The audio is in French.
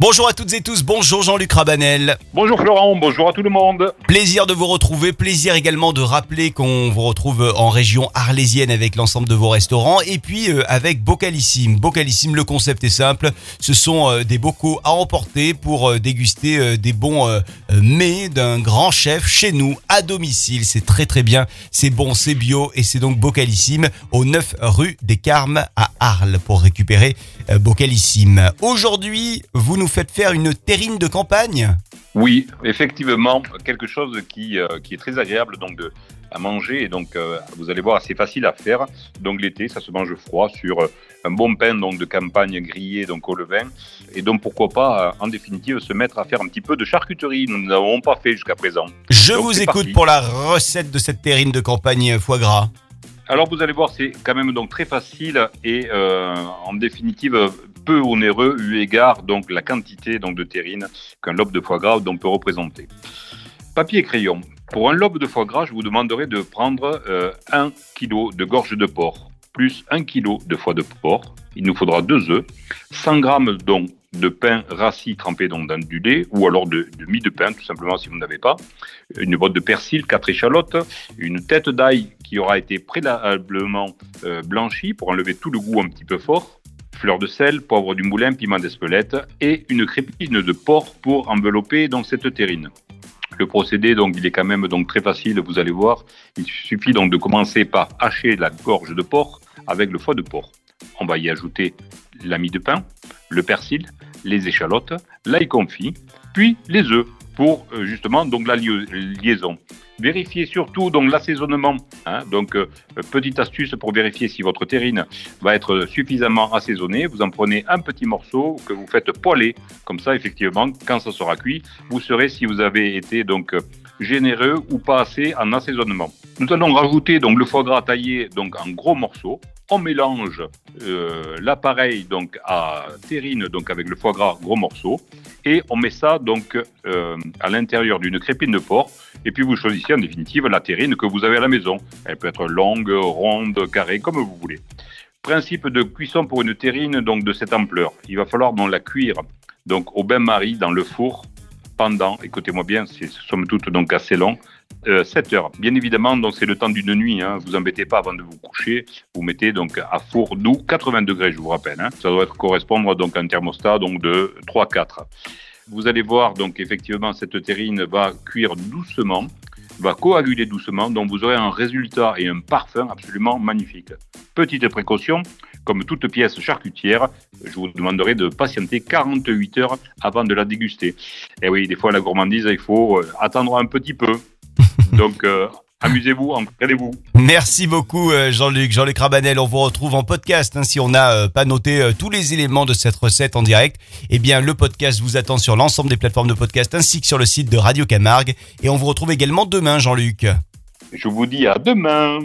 Bonjour à toutes et tous, bonjour Jean-Luc Rabanel. Bonjour Florent, bonjour à tout le monde. Plaisir de vous retrouver, plaisir également de rappeler qu'on vous retrouve en région arlésienne avec l'ensemble de vos restaurants et puis euh, avec Bocalissime. Bocalissime, le concept est simple, ce sont euh, des bocaux à emporter pour euh, déguster des bons mets d'un grand chef chez nous à domicile. C'est très très bien, c'est bon, c'est bio et c'est donc Bocalissime au 9 rue des Carmes à Arles pour récupérer Bocalissime. Aujourd'hui, vous nous faites faire une terrine de campagne? Oui, effectivement, quelque chose qui, euh, qui est très agréable donc de, à manger et donc euh, vous allez voir assez facile à faire. Donc l'été, ça se mange froid sur euh, un bon pain donc de campagne grillé donc au levain et donc pourquoi pas en définitive se mettre à faire un petit peu de charcuterie. Nous n'avons pas fait jusqu'à présent. Je vous écoute pour la recette de cette terrine de campagne foie gras. Alors vous allez voir, c'est quand même donc très facile et en définitive peu onéreux eu égard donc la quantité donc de terrine qu'un lobe de foie gras donc, peut représenter. Papier et crayon. Pour un lobe de foie gras, je vous demanderai de prendre euh, 1 kg de gorge de porc plus 1 kg de foie de porc. Il nous faudra 2 œufs, 100 g donc de pain rassis trempé dans du lait ou alors de, mie de pain tout simplement si vous n'avez pas, une botte de persil, 4 échalotes, une tête d'ail qui aura été préalablement euh, blanchie pour enlever tout le goût un petit peu fort, fleur de sel, poivre du moulin, piment d'Espelette et une crépine de porc pour envelopper donc cette terrine. Le procédé, donc, il est quand même donc très facile, vous allez voir. Il suffit donc de commencer par hacher la gorge de porc avec le foie de porc. On va y ajouter la mie de pain, le persil, les échalotes, l'ail confit, puis les œufs pour euh, justement donc la liaison. Vérifiez surtout donc l'assaisonnement. Hein. donc euh, petite astuce pour vérifier si votre terrine va être suffisamment assaisonnée. Vous en prenez un petit morceau que vous faites poêler. Comme ça, effectivement, quand ça sera cuit, vous saurez si vous avez été donc généreux ou pas assez en assaisonnement. Nous allons rajouter donc le foie gras taillé donc en gros morceaux. On mélange euh, l'appareil donc à terrine donc avec le foie gras gros morceaux et on met ça donc euh, à l'intérieur d'une crépine de porc et puis vous choisissez en définitive la terrine que vous avez à la maison. Elle peut être longue, ronde, carrée comme vous voulez. Principe de cuisson pour une terrine donc de cette ampleur. Il va falloir donc la cuire donc au bain-marie dans le four pendant, écoutez-moi bien, c'est somme toute donc assez long, 7 euh, heures. Bien évidemment, donc c'est le temps d'une nuit. Hein. Vous embêtez pas avant de vous coucher. Vous mettez donc à four doux 80 degrés, je vous rappelle. Hein. Ça doit correspondre donc à un thermostat donc de 3-4. Vous allez voir donc effectivement cette terrine va cuire doucement, va coaguler doucement, donc vous aurez un résultat et un parfum absolument magnifique. Petite précaution, comme toute pièce charcutière, je vous demanderai de patienter 48 heures avant de la déguster. Et eh oui, des fois, la gourmandise, il faut euh, attendre un petit peu. Donc, euh, amusez-vous, entraînez-vous. Merci beaucoup euh, Jean-Luc, Jean-Luc Rabanel. On vous retrouve en podcast. Hein, si on n'a pas noté tous les éléments de cette recette en direct, eh bien le podcast vous attend sur l'ensemble des plateformes de podcast ainsi que sur le site de Radio Camargue. Et on vous retrouve également demain Jean-Luc. Je vous dis à demain.